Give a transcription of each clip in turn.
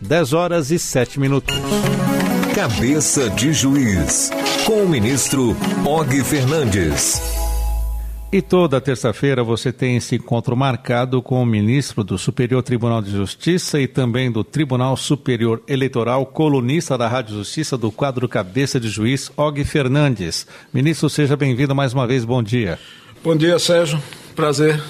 10 horas e 7 minutos. Cabeça de Juiz, com o ministro Og Fernandes. E toda terça-feira você tem esse encontro marcado com o ministro do Superior Tribunal de Justiça e também do Tribunal Superior Eleitoral, colunista da Rádio Justiça do quadro Cabeça de Juiz, Og Fernandes. Ministro, seja bem-vindo mais uma vez, bom dia. Bom dia, Sérgio. Prazer.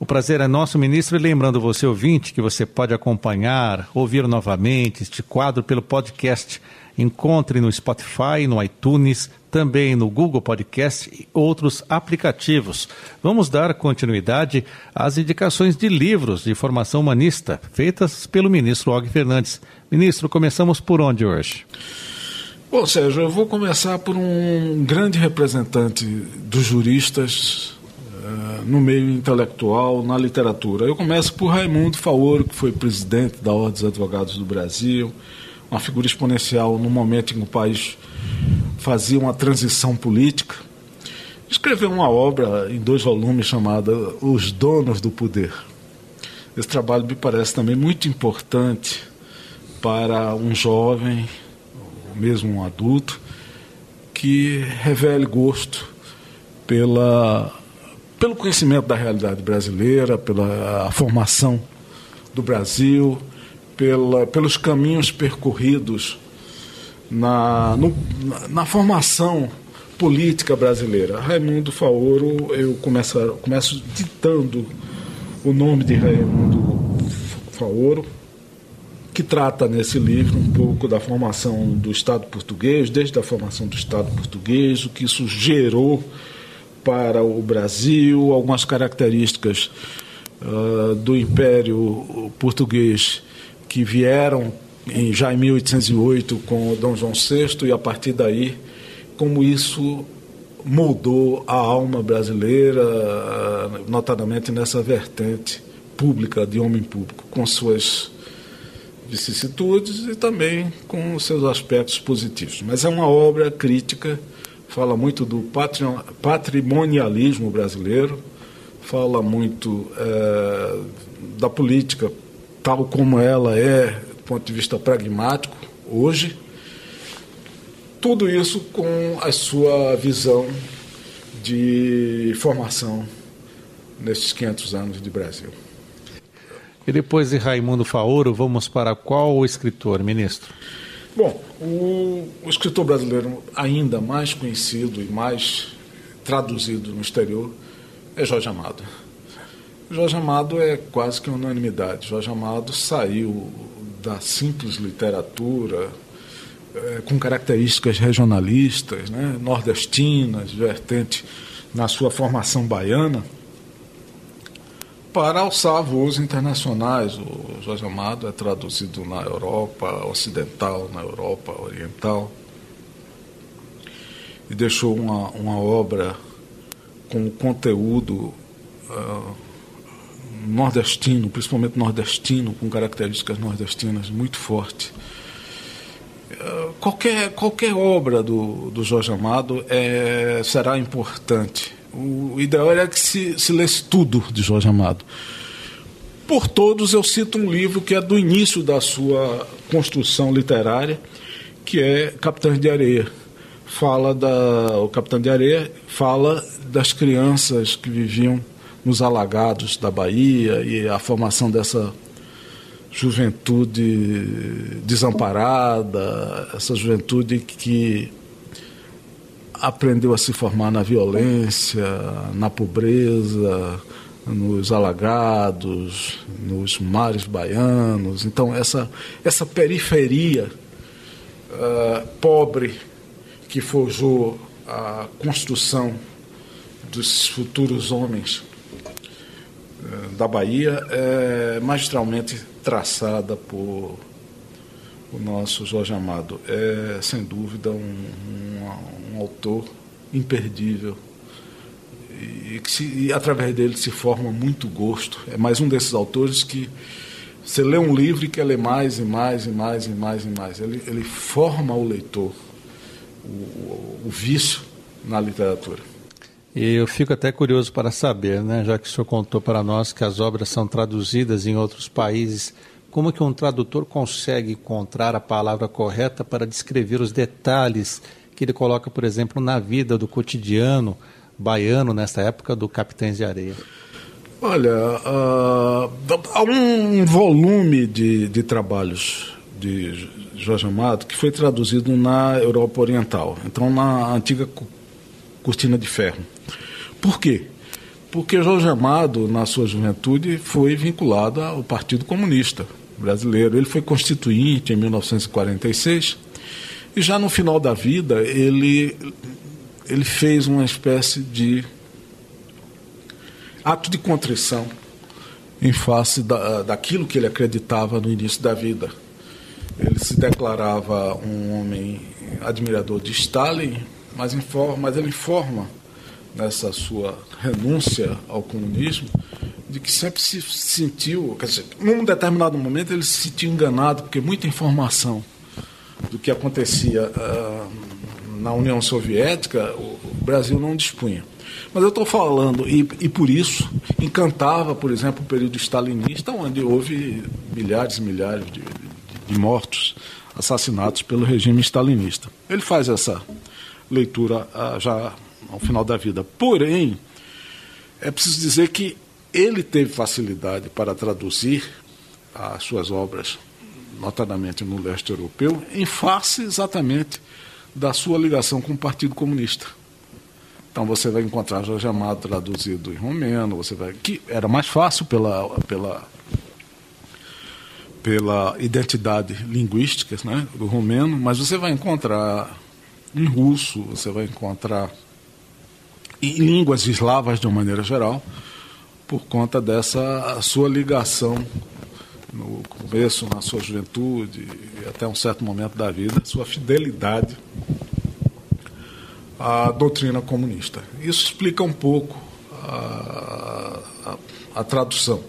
O prazer é nosso, ministro, e lembrando você, ouvinte, que você pode acompanhar, ouvir novamente este quadro pelo podcast Encontre no Spotify, no iTunes, também no Google Podcast e outros aplicativos. Vamos dar continuidade às indicações de livros de formação humanista feitas pelo ministro Og Fernandes. Ministro, começamos por onde hoje? Bom, Sérgio, eu vou começar por um grande representante dos juristas no meio intelectual, na literatura. Eu começo por Raimundo Faoro, que foi presidente da Ordem dos Advogados do Brasil, uma figura exponencial no momento em que o país fazia uma transição política. Escreveu uma obra em dois volumes chamada Os Donos do Poder. Esse trabalho me parece também muito importante para um jovem, ou mesmo um adulto, que revele gosto pela, pelo conhecimento da realidade brasileira, pela formação do Brasil, pela, pelos caminhos percorridos na, no, na, na, formação política brasileira. Raimundo Faoro, eu começo, começo ditando o nome de Raimundo Faoro, que trata nesse livro um pouco da formação do Estado português, desde a formação do Estado português, o que isso gerou para o Brasil, algumas características uh, do Império Português que vieram em, já em 1808 com Dom João VI e a partir daí como isso moldou a alma brasileira, notadamente nessa vertente pública de homem público, com suas vicissitudes e também com seus aspectos positivos. Mas é uma obra crítica, fala muito do patrimonialismo brasileiro, fala muito é, da política tal como ela é, do ponto de vista pragmático, hoje. Tudo isso com a sua visão de formação nesses 500 anos de Brasil. E depois de Raimundo Faoro, vamos para qual escritor, ministro? Bom, o, o, escritor brasileiro ainda mais conhecido e mais traduzido no exterior é Jorge Amado. Jorge Amado é quase que unanimidade. Jorge Amado saiu da simples literatura é, com características regionalistas, né, nordestinas, vertente na sua formação baiana, para alçar voos internacionais. O Jorge Amado é traduzido na Europa Ocidental, na Europa Oriental, e deixou uma, uma obra com conteúdo. Uh, nordestino, principalmente nordestino, com características nordestinas muito forte. Eh, qualquer, qualquer obra do, do Jorge Amado é, será importante. O ideal é que se, se lesse tudo de Jorge Amado. Por todos, eu cito um livro que é do início da sua construção literária, que é Capitães de Areia. Fala da, o Capitão de Areia fala das crianças que viviam nos alagados da Bahia e a formação dessa juventude desamparada, essa juventude que aprendeu a se formar na violência, na pobreza, nos alagados, nos mares baianos. Então, essa, essa periferia uh, pobre que forjou a construção dos futuros homens da Bahia é magistralmente traçada por o nosso Jorge Amado. É, sem dúvida, um, um, um autor imperdível e, que se, e através dele se forma muito gosto. É mais um desses autores que você lê um livro e quer ler mais e mais e mais e mais e mais. Ele, ele forma o leitor, o, o, o vício na literatura. E eu fico até curioso para saber, né, já que o senhor contou para nós que as obras são traduzidas em outros países, como que um tradutor consegue encontrar a palavra correta para descrever os detalhes que ele coloca, por exemplo, na vida do cotidiano baiano nessa época do Capitães de Areia? Olha, uh, há um volume de, de trabalhos de Jorge Amado que foi traduzido na Europa Oriental, então na antiga cortina de ferro. Por quê? Porque Jorge Amado, na sua juventude, foi vinculado ao Partido Comunista Brasileiro. Ele foi constituinte em 1946 e já no final da vida ele, ele fez uma espécie de ato de contrição em face da, daquilo que ele acreditava no início da vida. Ele se declarava um homem admirador de Stalin, mas, informa, mas ele informa nessa sua renúncia ao comunismo de que sempre se sentiu, quer dizer, num determinado momento ele se sentiu enganado porque muita informação do que acontecia uh, na União Soviética o Brasil não dispunha. Mas eu estou falando, e, e, por isso encantava, por exemplo, o período stalinista, onde houve milhares e milhares de, de, mortos, assassinatos pelo regime stalinista. Ele faz essa leitura ah, já ao final da vida. Porém, é preciso dizer que ele teve facilidade para traduzir as suas obras, notadamente no leste europeu, em face exatamente da sua ligação com o Partido Comunista. Então você vai encontrar Jorge Amado traduzido em romeno, você vai que era mais fácil pela pela pela identidade linguística, né, do romeno, mas você vai encontrar em russo, você vai encontrar em línguas eslavas de uma maneira geral, por conta dessa sua ligação no começo, na sua juventude e até um certo momento da vida, sua fidelidade à doutrina comunista. Isso explica um pouco a, a, a tradução.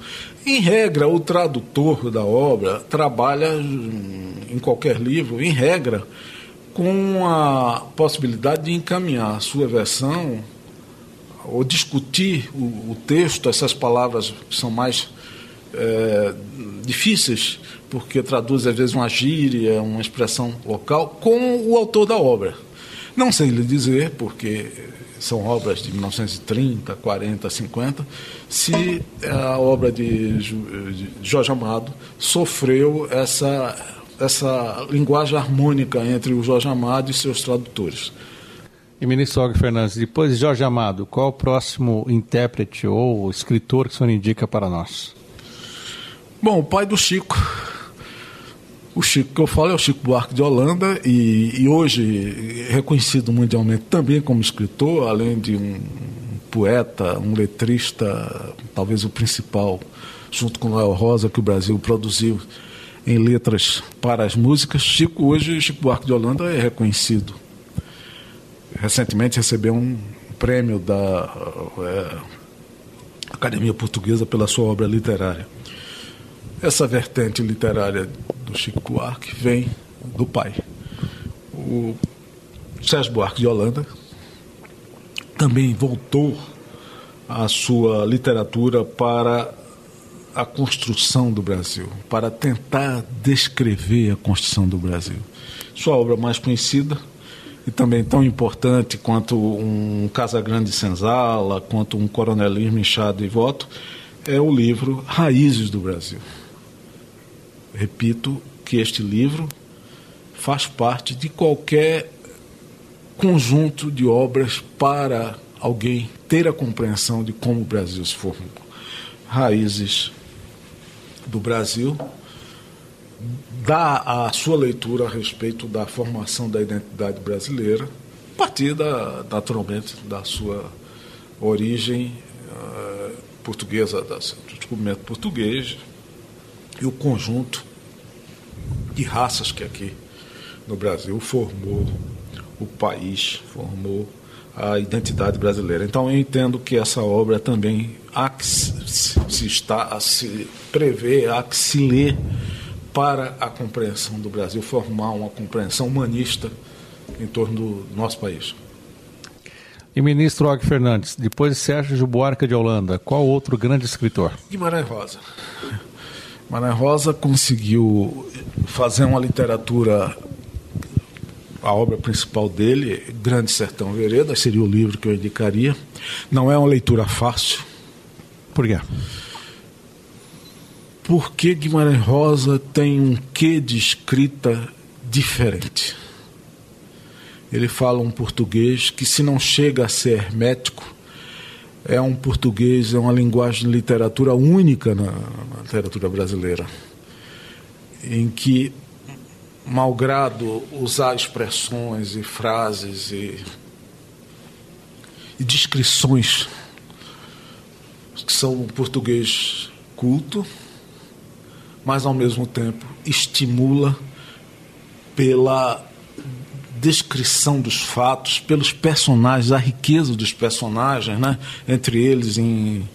Em regra, o tradutor da obra trabalha em qualquer livro, em regra, com a possibilidade de encaminhar a sua versão ou discutir o, o texto, essas palavras são mais é, difíceis, porque traduz às vezes uma gíria, uma expressão local, com o autor da obra. Não sei lhe dizer, porque são obras de 1930, 40, 50, se a obra de Jorge Amado sofreu essa, essa linguagem harmônica entre o Jorge Amado e seus tradutores. E ministro Og Fernandes, depois de Jorge Amado, qual o próximo intérprete ou escritor que o senhor indica para nós? Bom, o pai do Chico. O Chico que eu falo é o Chico Buarque de Holanda e, e hoje reconhecido mundialmente também como escritor, além de um poeta, um letrista, talvez o principal, junto com Noel Rosa, que o Brasil produziu em letras para as músicas. Chico hoje, Chico Buarque de Holanda é reconhecido recentemente recebeu um prêmio da é, Academia Portuguesa pela sua obra literária. Essa vertente literária do Chico Buarque vem do pai. O Sérgio Buarque de Holanda também voltou a sua literatura para a construção do Brasil, para tentar descrever a construção do Brasil. Sua obra mais conhecida, e também tão importante quanto um Casa Grande Senzala, quanto um Coronelismo Inchado e Voto, é o livro Raízes do Brasil. Repito que este livro faz parte de qualquer conjunto de obras para alguém ter a compreensão de como o Brasil se formou. Raízes do Brasil dá a sua leitura a respeito da formação da identidade brasileira, a partir, da, naturalmente, da sua origem uh, portuguesa, do descobrimento português e o conjunto de raças que aqui no Brasil formou o país, formou a identidade brasileira. Então eu entendo que essa obra também há que se, está a se prever, há que se ler para a compreensão do Brasil, formar uma compreensão humanista em torno do nosso país. E ministro Og Fernandes, depois de Sérgio Buarque de Holanda, qual outro grande escritor? Guimarães Rosa. Mané Rosa conseguiu fazer uma literatura, a obra principal dele, Grande Sertão Veredas, seria o livro que eu indicaria. Não é uma leitura fácil. Por quê? Porque Guimarães Rosa tem um quê de escrita diferente. Ele fala um português que, se não chega a ser hermético, é um português, é uma linguagem de literatura única na, na literatura brasileira, em que, malgrado usar expressões e frases e, e descrições que são um português culto, mas ao mesmo tempo estimula pela descrição dos fatos, pelos personagens, a riqueza dos personagens, né? entre eles, em,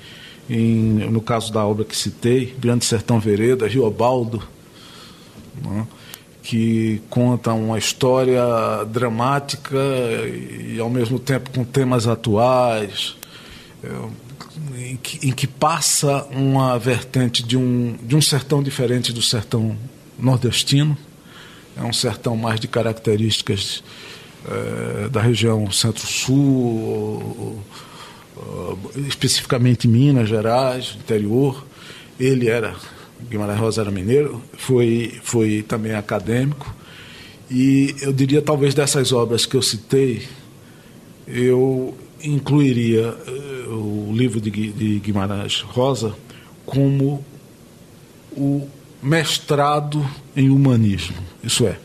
em, no caso da obra que citei, Grande Sertão Vereda, Riobaldo, né? que conta uma história dramática e, ao mesmo tempo, com temas atuais, é, em que, em que passa uma vertente de um, de um sertão diferente do sertão nordestino é um sertão mais de características é, da região centro-sul, especificamente Minas Gerais, interior. Ele era, Guimarães Rosa era mineiro, foi, foi também acadêmico. E eu diria, talvez dessas obras que eu citei, eu incluiria uh, o livro de Guimarães Rosa como o mestrado em humanismo. Isso é,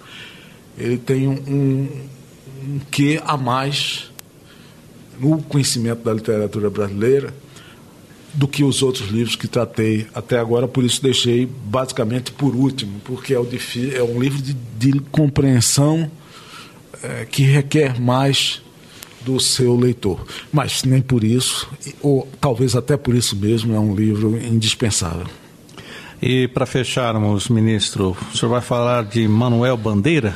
ele tem um, um, quê a mais no conhecimento da literatura brasileira do que os outros livros que tratei até agora, por isso deixei basicamente por último, porque é, o, é um livro de, de compreensão é, que requer mais do seu leitor. Mas nem por isso, ou talvez até por isso mesmo, é um livro indispensável. E para fecharmos, ministro, o senhor vai falar de Manuel Bandeira?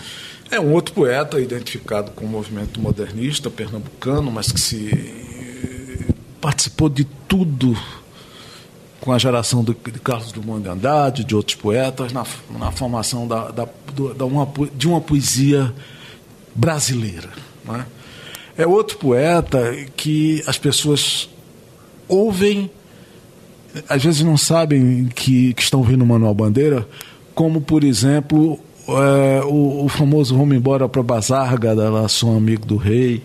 É um outro poeta identificado com o movimento modernista pernambucano, mas que se participou de tudo com a geração de Carlos Drummond de Andrade, de outros poetas, na, na formação da, da, da uma, de uma poesia brasileira. Né? É outro poeta que as pessoas ouvem às vezes não sabem que, que estão ouvindo Manuel Bandeira, como, por exemplo, é, o, o, famoso Vamos Embora para Bazarga, da lá Sou Amigo do Rei.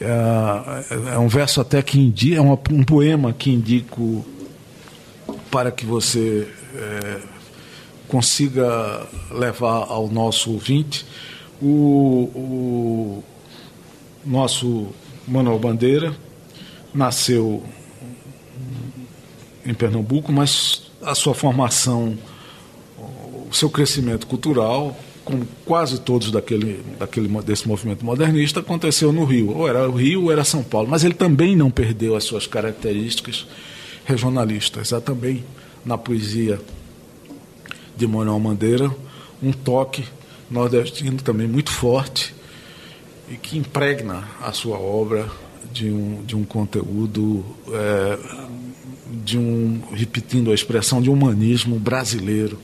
É, é um verso até que indica, é uma, um poema que indico para que você é, consiga levar ao nosso ouvinte o, o nosso Manuel Bandeira nasceu em Pernambuco, mas a sua formação, o seu crescimento cultural, como quase todos daquele, daquele, desse movimento modernista, aconteceu no Rio. Ou era o Rio ou era São Paulo. Mas ele também não perdeu as suas características regionalistas. Há também na poesia de Manuel Bandeira um toque nordestino também muito forte e que impregna a sua obra de um, de um conteúdo é, de um, repetindo a expressão, de humanismo brasileiro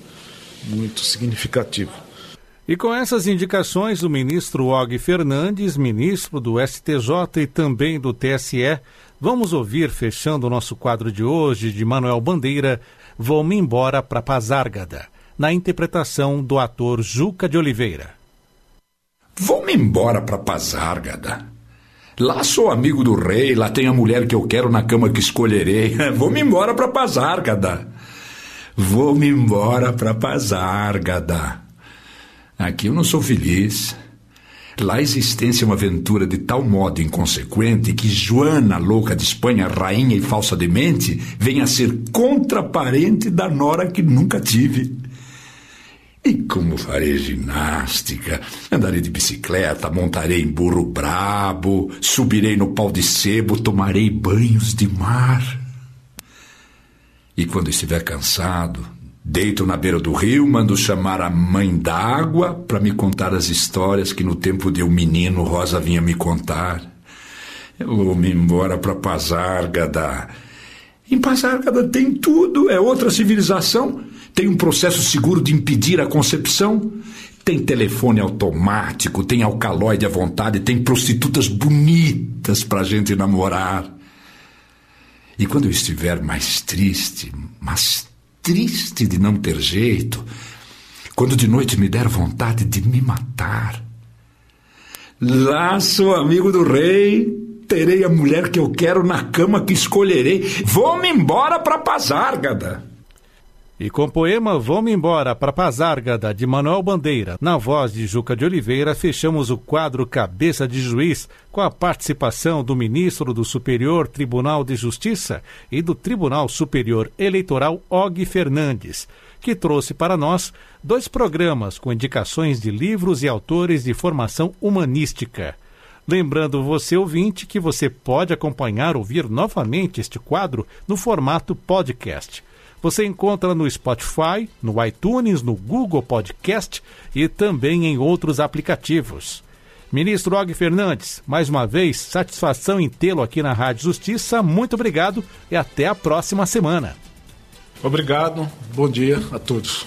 muito significativo. E com essas indicações, o ministro Og Fernandes, ministro do STJ e também do TSE, vamos ouvir, fechando o nosso quadro de hoje, de Manuel Bandeira, Vou-me embora para Pazárgada, na interpretação do ator Juca de Oliveira. Vou-me embora para Pazárgada Lá sou amigo do rei, lá tem a mulher que eu quero na cama que escolherei. Vou-me embora para Pazárgada. Vou-me embora para Pazárgada. Aqui eu não sou feliz. Lá a existência é uma aventura de tal modo inconsequente que Joana, louca de Espanha, rainha e falsa demente, vem a ser contraparente da nora que nunca tive. E como farei ginástica? Andarei de bicicleta, montarei em burro brabo, subirei no pau de sebo, tomarei banhos de mar. E quando estiver cansado, deito na beira do rio, mando chamar a mãe d'água para me contar as histórias que no tempo de um menino Rosa vinha me contar. Eu vou-me embora para Pazárgada. Em Pazárgada tem tudo, é outra civilização. Tem um processo seguro de impedir a concepção? Tem telefone automático, tem alcaloide à vontade, tem prostitutas bonitas pra gente namorar. E quando eu estiver mais triste, mas triste de não ter jeito, quando de noite me der vontade de me matar, lá sou amigo do rei, terei a mulher que eu quero na cama que escolherei. Vou-me embora pra Pazárgada. E com o poema Vamos Embora para Pazárgada, de Manuel Bandeira, na voz de Juca de Oliveira, fechamos o quadro Cabeça de Juiz com a participação do ministro do Superior Tribunal de Justiça e do Tribunal Superior Eleitoral, Og Fernandes, que trouxe para nós dois programas com indicações de livros e autores de formação humanística. Lembrando você, ouvinte, que você pode acompanhar, ouvir novamente este quadro no formato podcast. Você encontra no Spotify, no iTunes, no Google Podcast e também em outros aplicativos. Ministro Og Fernandes, mais uma vez, satisfação em tê-lo aqui na Rádio Justiça. Muito obrigado e até a próxima semana. Obrigado, bom dia a todos.